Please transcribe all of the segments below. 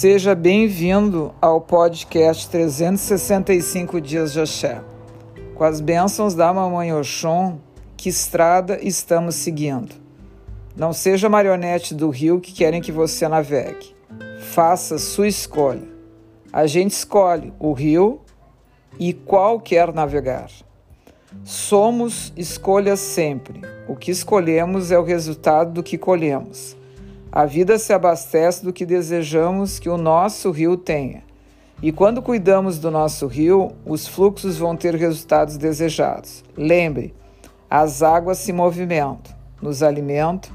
Seja bem-vindo ao podcast 365 Dias de Axé. Com as bênçãos da Mamãe Oxum, que estrada estamos seguindo? Não seja marionete do rio que querem que você navegue. Faça sua escolha. A gente escolhe o rio e qual quer navegar. Somos escolhas sempre. O que escolhemos é o resultado do que colhemos. A vida se abastece do que desejamos que o nosso rio tenha. E quando cuidamos do nosso rio, os fluxos vão ter resultados desejados. Lembre, as águas se movimentam, nos alimentam,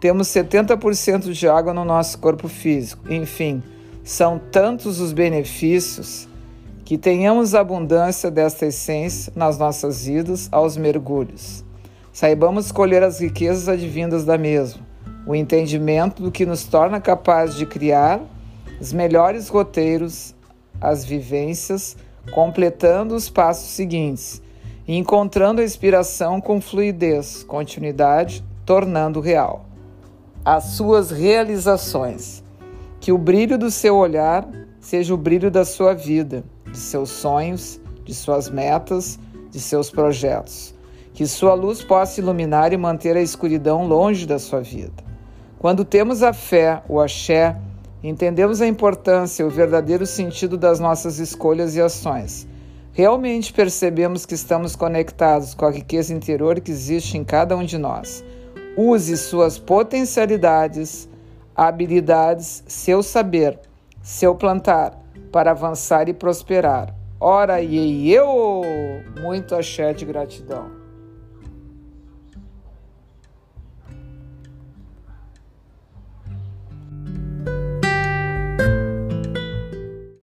temos 70% de água no nosso corpo físico. Enfim, são tantos os benefícios que tenhamos abundância desta essência nas nossas vidas aos mergulhos. Saibamos escolher as riquezas advindas da mesma o entendimento do que nos torna capazes de criar os melhores roteiros, as vivências, completando os passos seguintes e encontrando a inspiração com fluidez, continuidade, tornando real as suas realizações. Que o brilho do seu olhar seja o brilho da sua vida, de seus sonhos, de suas metas, de seus projetos. Que sua luz possa iluminar e manter a escuridão longe da sua vida. Quando temos a fé, o axé, entendemos a importância e o verdadeiro sentido das nossas escolhas e ações. Realmente percebemos que estamos conectados com a riqueza interior que existe em cada um de nós. Use suas potencialidades, habilidades, seu saber, seu plantar para avançar e prosperar. Ora e eu! Muito axé de gratidão.